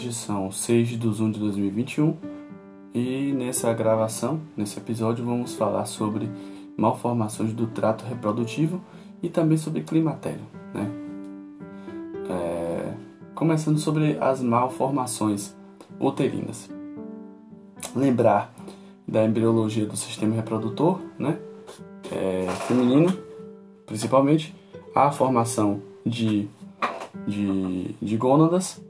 Hoje são 6 de 1 de 2021 e nessa gravação, nesse episódio, vamos falar sobre malformações do trato reprodutivo e também sobre climatério. Né? É, começando sobre as malformações uterinas. Lembrar da embriologia do sistema reprodutor né? É, feminino, principalmente, a formação de, de, de gônadas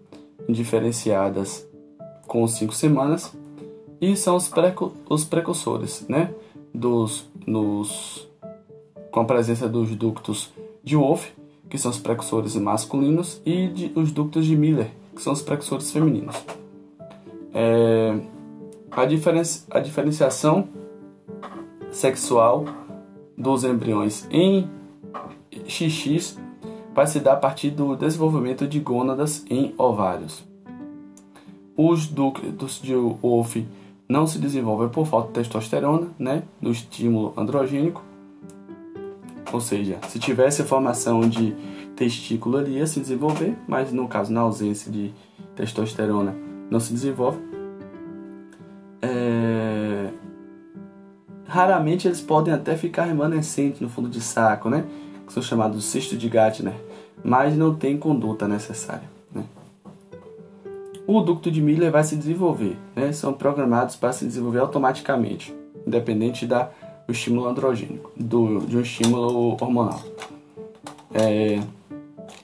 diferenciadas com 5 semanas e são os, preco, os precursores, né? Dos, nos, com a presença dos ductos de Wolff, que são os precursores masculinos, e de, os ductos de Miller, que são os precursores femininos. É, a, diferenci, a diferenciação sexual dos embriões em XX vai se dar a partir do desenvolvimento de gônadas em ovários. Os ductos de Wolff não se desenvolvem por falta de testosterona, né, do estímulo androgênico. Ou seja, se tivesse formação de testículo ali ia se desenvolver, mas no caso na ausência de testosterona não se desenvolve. É... Raramente eles podem até ficar remanescentes no fundo de saco, né? Que são chamados cisto de Gardner, mas não tem conduta necessária. Né? O ducto de Miller vai se desenvolver, né? são programados para se desenvolver automaticamente, independente da, do estímulo androgênico, do, de um estímulo hormonal. É,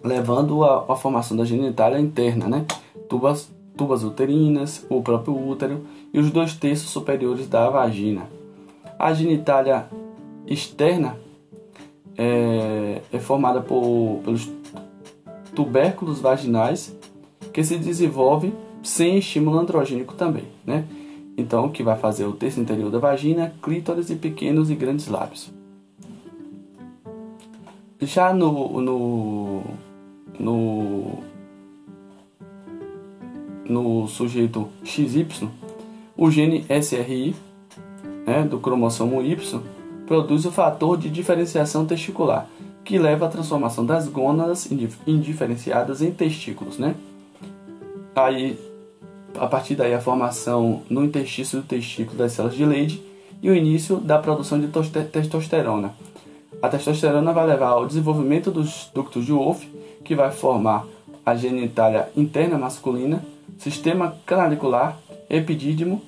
levando a, a, formação da genitália interna, né? tubas, tubas uterinas, o próprio útero e os dois terços superiores da vagina. A genitália externa é, é formada por, pelos tubérculos vaginais que se desenvolve sem estímulo androgênico também, né? Então, que vai fazer o terço interior da vagina, clítoris e pequenos e grandes lábios. Já no, no, no, no sujeito XY, o gene SRI, né, do cromossomo Y, produz o fator de diferenciação testicular, que leva à transformação das gônadas indiferenciadas em testículos, né? Aí, a partir daí, a formação no intestino do testículo das células de Leydig e o início da produção de testosterona. A testosterona vai levar ao desenvolvimento dos ductos de Wolff, que vai formar a genitália interna masculina, sistema canalicular, epidídimo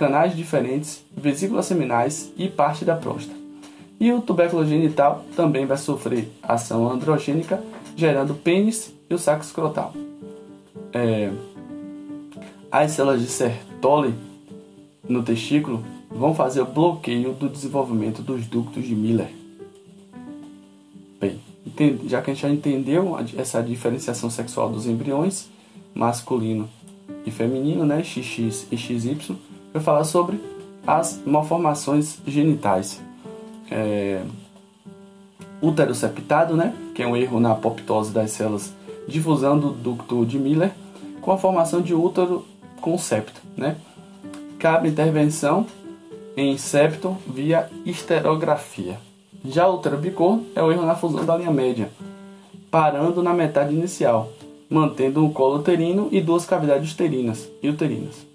canais diferentes, vesículas seminais e parte da próstata. E o tubérculo genital também vai sofrer ação androgênica, gerando pênis e o saco escrotal. É, as células de Sertoli no testículo vão fazer o bloqueio do desenvolvimento dos ductos de Miller. Bem, já que a gente já entendeu essa diferenciação sexual dos embriões, masculino e feminino, né, XX e XY, vai falar sobre as malformações genitais. É, útero septado, né, que é um erro na apoptose das células de fusão do ducto de Miller, com a formação de útero com septo. Né. Cabe intervenção em septo via esterografia. Já o útero bicorno é o erro na fusão da linha média, parando na metade inicial, mantendo um colo uterino e duas cavidades uterinas e uterinas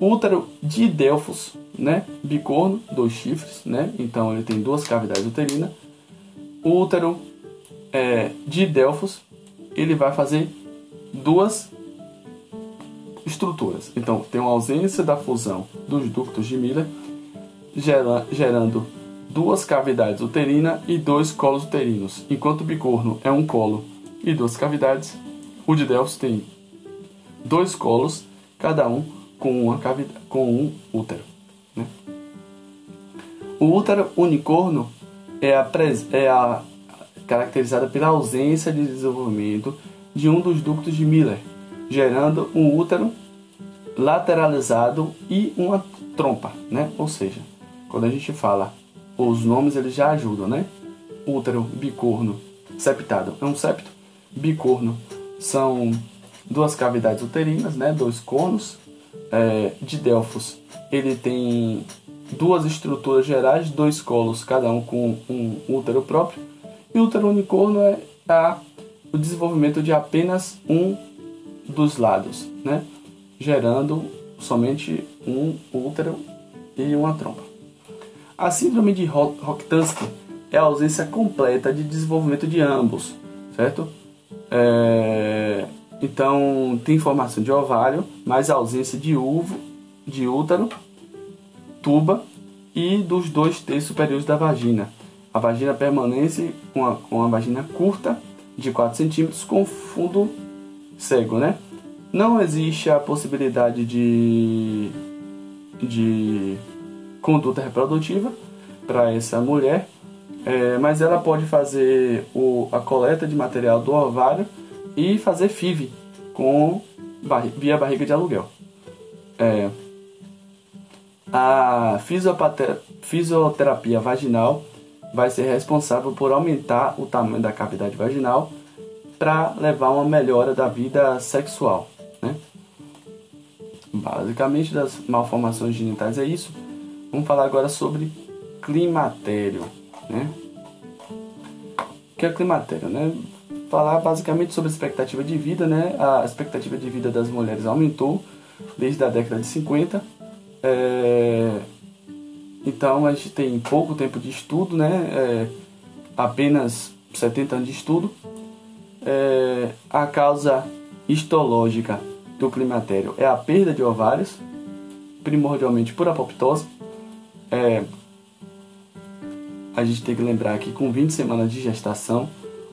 útero de Delfos, né? Bicorno, dois chifres, né? Então ele tem duas cavidades uterinas. Útero é, de Delfos, ele vai fazer duas estruturas. Então tem uma ausência da fusão dos ductos de Miller, gera, gerando duas cavidades uterinas e dois colos uterinos. Enquanto o bicorno é um colo e duas cavidades, o de Delfos tem dois colos, cada um com, uma cavidade, com um útero. Né? O útero unicorno é a, é a pela ausência de desenvolvimento de um dos ductos de Miller, gerando um útero lateralizado e uma trompa, né? Ou seja, quando a gente fala os nomes eles já ajudam, né? Útero, bicorno, septado é um septo, bicorno são duas cavidades uterinas, né? Dois conos é, de Delfos ele tem duas estruturas gerais, dois colos, cada um com um útero próprio, e o útero unicorno é a, o desenvolvimento de apenas um dos lados, né? gerando somente um útero e uma trompa. A síndrome de Rokitansky é a ausência completa de desenvolvimento de ambos, certo? É... Então tem formação de ovário, mas ausência de uvo, de útero, tuba e dos dois terços superiores da vagina. A vagina permanece com a, com a vagina curta, de 4 centímetros, com fundo cego, né? Não existe a possibilidade de, de conduta reprodutiva para essa mulher, é, mas ela pode fazer o, a coleta de material do ovário e fazer FIV com, via barriga de aluguel. É, a fisioterapia vaginal vai ser responsável por aumentar o tamanho da cavidade vaginal para levar uma melhora da vida sexual. Né? Basicamente, das malformações genitais é isso. Vamos falar agora sobre climatério. Né? O que é climatério? Né? Falar basicamente sobre a expectativa de vida. Né? A expectativa de vida das mulheres aumentou desde a década de 50. É... Então a gente tem pouco tempo de estudo, né? É... apenas 70 anos de estudo. É... A causa histológica do climatério é a perda de ovários, primordialmente por apoptose. É, a gente tem que lembrar que com 20 semanas de gestação,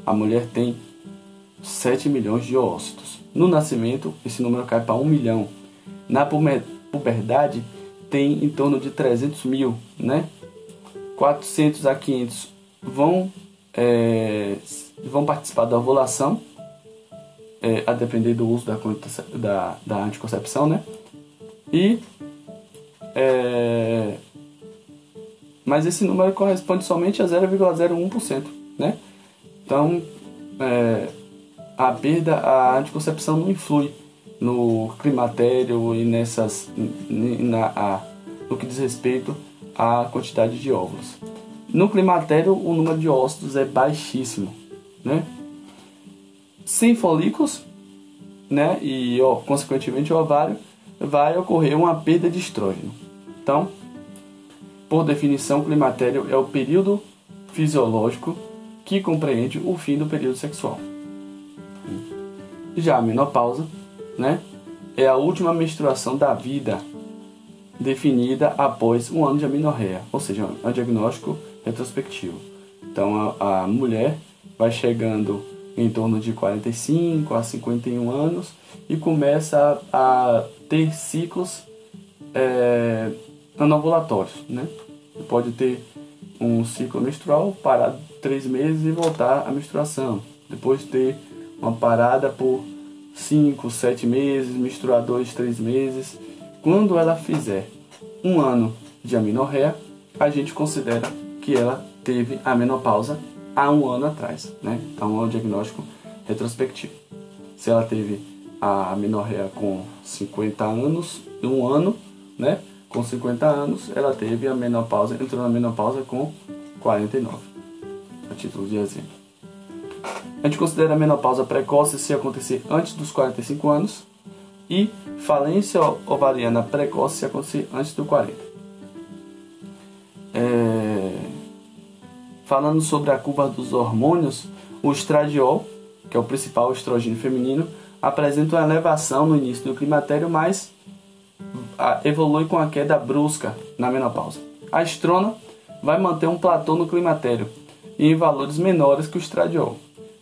a mulher tem 7 milhões de ócitos. No nascimento, esse número cai para 1 milhão. Na puberdade, tem em torno de 300 mil, né? 400 a 500 vão, é, vão participar da ovulação é, a depender do uso da, da, da anticoncepção, né? E é, mas esse número corresponde somente a 0,01%, né? Então, é, a perda, a anticoncepção não influi no climatério e nessas, na, a, no que diz respeito à quantidade de óvulos. No climatério, o número de ócitos é baixíssimo, né? sem folículos, né, e ó, consequentemente o ovário, vai ocorrer uma perda de estrógeno. Então, por definição, o climatério é o período fisiológico que compreende o fim do período sexual. Já a menopausa, né, é a última menstruação da vida definida após um ano de amenorreia, ou seja, é um diagnóstico retrospectivo. Então a, a mulher vai chegando em torno de 45 a 51 anos e começa a, a ter ciclos é, anovulatórios, né? Pode ter um ciclo menstrual, parar três meses e voltar à menstruação. Depois ter uma parada por 5, 7 meses, menstruar 2, 3 meses. Quando ela fizer um ano de amenorreia, a gente considera que ela teve a menopausa há um ano atrás, né? Então é um diagnóstico retrospectivo. Se ela teve a menorreia com 50 anos, um ano, né? Com 50 anos, ela teve a menopausa, entrou na menopausa com 49, a título de exemplo. A gente considera a menopausa precoce se acontecer antes dos 45 anos e falência ovariana precoce se acontecer antes dos 40. É... Falando sobre a curva dos hormônios, o estradiol, que é o principal estrogênio feminino, apresenta uma elevação no início do climatério, mas evolui com a queda brusca na menopausa. A estrona vai manter um platô no climatério e em valores menores que o estradiol,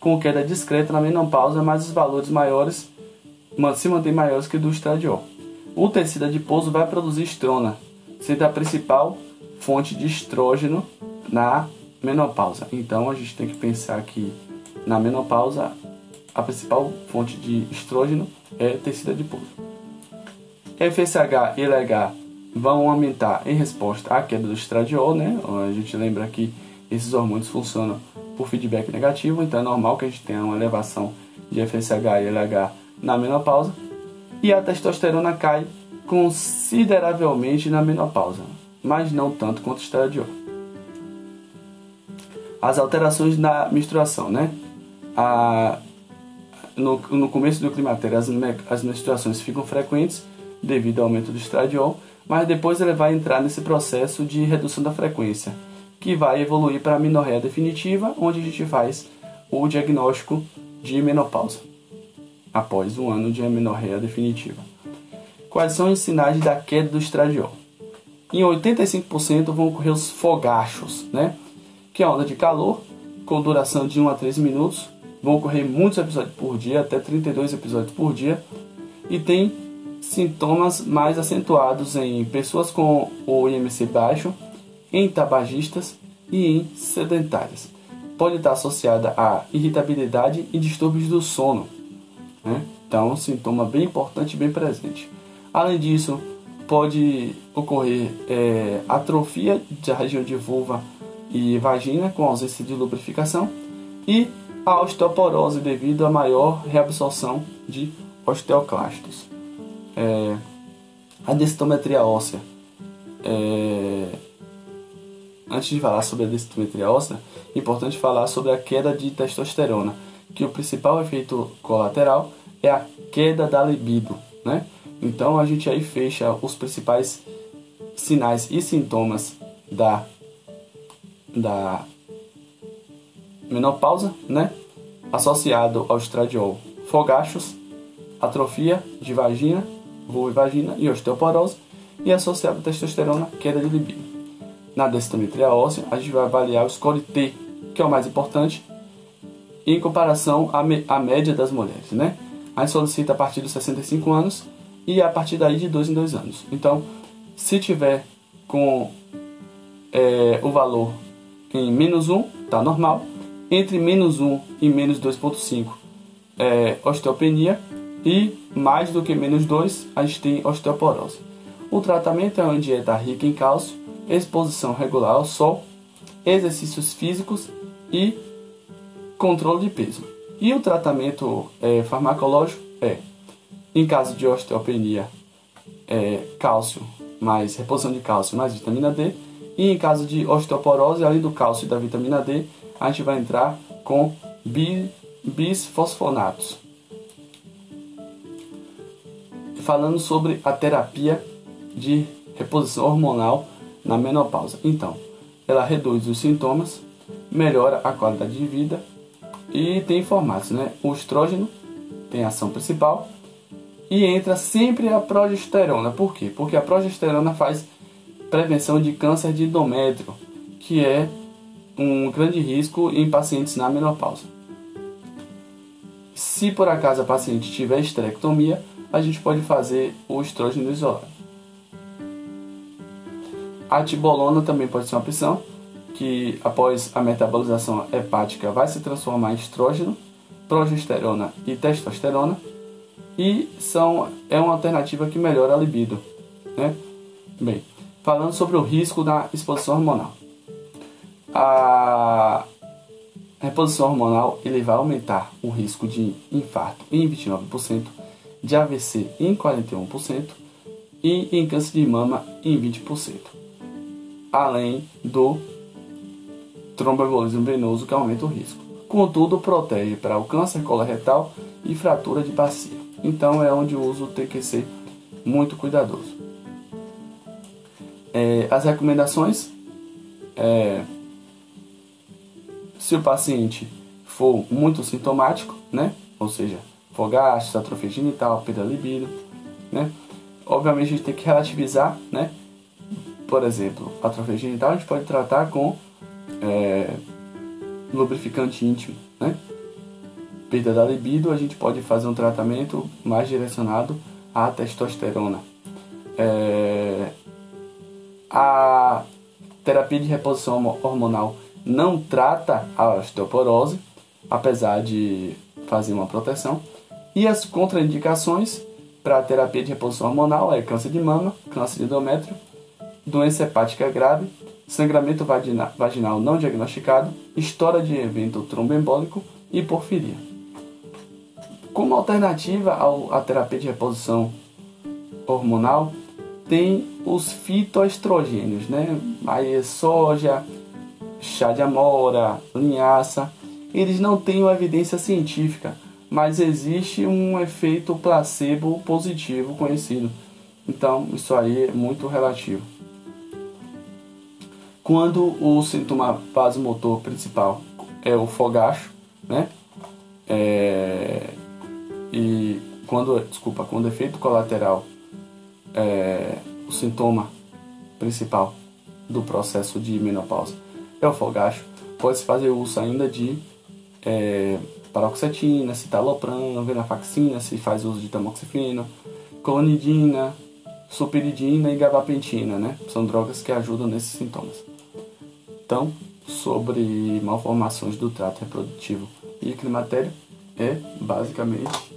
com queda discreta na menopausa, mas os valores maiores se mantêm maiores que do estradiol. O tecido adiposo vai produzir estrona, sendo a principal fonte de estrógeno na menopausa. Então a gente tem que pensar que na menopausa a principal fonte de estrógeno é tecido adiposo. FSH e LH vão aumentar em resposta à queda do estradiol, né? A gente lembra que esses hormônios funcionam por feedback negativo, então é normal que a gente tenha uma elevação de FSH e LH na menopausa. E a testosterona cai consideravelmente na menopausa, mas não tanto quanto o estradiol as alterações na menstruação, né? A, no, no começo do climatério as, as menstruações ficam frequentes devido ao aumento do estradiol, mas depois ele vai entrar nesse processo de redução da frequência, que vai evoluir para a minorreia definitiva, onde a gente faz o diagnóstico de menopausa após um ano de amenorreia definitiva. Quais são os sinais da queda do estradiol? Em 85% vão ocorrer os fogachos, né? que é onda de calor, com duração de 1 a 3 minutos. Vão ocorrer muitos episódios por dia, até 32 episódios por dia. E tem sintomas mais acentuados em pessoas com o IMC baixo, em tabagistas e em sedentárias. Pode estar associada a irritabilidade e distúrbios do sono. Né? Então, um sintoma bem importante bem presente. Além disso, pode ocorrer é, atrofia da região de vulva e vagina com ausência de lubrificação e a osteoporose devido à maior reabsorção de osteoclastos. É, a densitometria óssea. É, antes de falar sobre a densitometria óssea, é importante falar sobre a queda de testosterona, que o principal efeito colateral é a queda da libido, né? Então a gente aí fecha os principais sinais e sintomas da da menopausa, né? Associado ao estradiol, fogachos, atrofia de vagina, vulva e vagina e osteoporose e associado à testosterona, queda de libido. Na densitometria óssea, a gente vai avaliar o score T, que é o mais importante, em comparação à, à média das mulheres, né? A gente solicita a partir dos 65 anos e a partir daí de 2 em 2 anos. Então, se tiver com é, o valor em menos 1, tá normal. Entre menos 1 e menos 2,5 é osteopenia. E mais do que menos 2, a gente tem osteoporose. O tratamento é uma dieta rica em cálcio, exposição regular ao sol, exercícios físicos e controle de peso. E o tratamento é, farmacológico é em caso de osteopenia, é, cálcio mais reposição de cálcio mais vitamina D. E em caso de osteoporose, além do cálcio e da vitamina D, a gente vai entrar com bisfosfonatos. Falando sobre a terapia de reposição hormonal na menopausa. Então, ela reduz os sintomas, melhora a qualidade de vida e tem formatos, né? O estrógeno tem ação principal e entra sempre a progesterona. Por quê? Porque a progesterona faz prevenção de câncer de endométrio, que é um grande risco em pacientes na menopausa. Se por acaso a paciente tiver esterectomia, a gente pode fazer o estrógeno isolado. A tibolona também pode ser uma opção, que após a metabolização hepática vai se transformar em estrógeno, progesterona e testosterona e são, é uma alternativa que melhora a libido. Né? Bem, falando sobre o risco da exposição hormonal. A reposição hormonal ele vai aumentar o risco de infarto em 29%, de AVC em 41% e em câncer de mama em 20%, além do tromboembolismo venoso que aumenta o risco. Contudo, protege para o câncer coloretal e fratura de bacia. Então é onde o uso tem que ser muito cuidadoso. É, as recomendações é, se o paciente for muito sintomático, né? Ou seja, fogaços, atrofia genital, perda libido, né? Obviamente a gente tem que relativizar, né? Por exemplo, atrofia genital a gente pode tratar com é, lubrificante íntimo, né? perda da libido, a gente pode fazer um tratamento mais direcionado à testosterona. É... A terapia de reposição hormonal não trata a osteoporose, apesar de fazer uma proteção. E as contraindicações para a terapia de reposição hormonal é câncer de mama, câncer de endométrio, doença hepática grave, sangramento vaginal não diagnosticado, história de evento tromboembólico e porfiria. Como alternativa à terapia de reposição hormonal, tem os fitoestrogênios, né? Aí é soja, chá de amora, linhaça. Eles não têm uma evidência científica, mas existe um efeito placebo positivo conhecido. Então, isso aí é muito relativo. Quando o sintoma vasomotor principal é o fogacho, né? É, e quando, desculpa, quando efeito colateral é o sintoma principal do processo de menopausa é o fogacho, pode-se fazer uso ainda de é, paroxetina, citalopram, venlafaxina, se faz uso de tamoxifeno, clonidina, supiridina e gabapentina, né? São drogas que ajudam nesses sintomas. Então, sobre malformações do trato reprodutivo. E climatério, é basicamente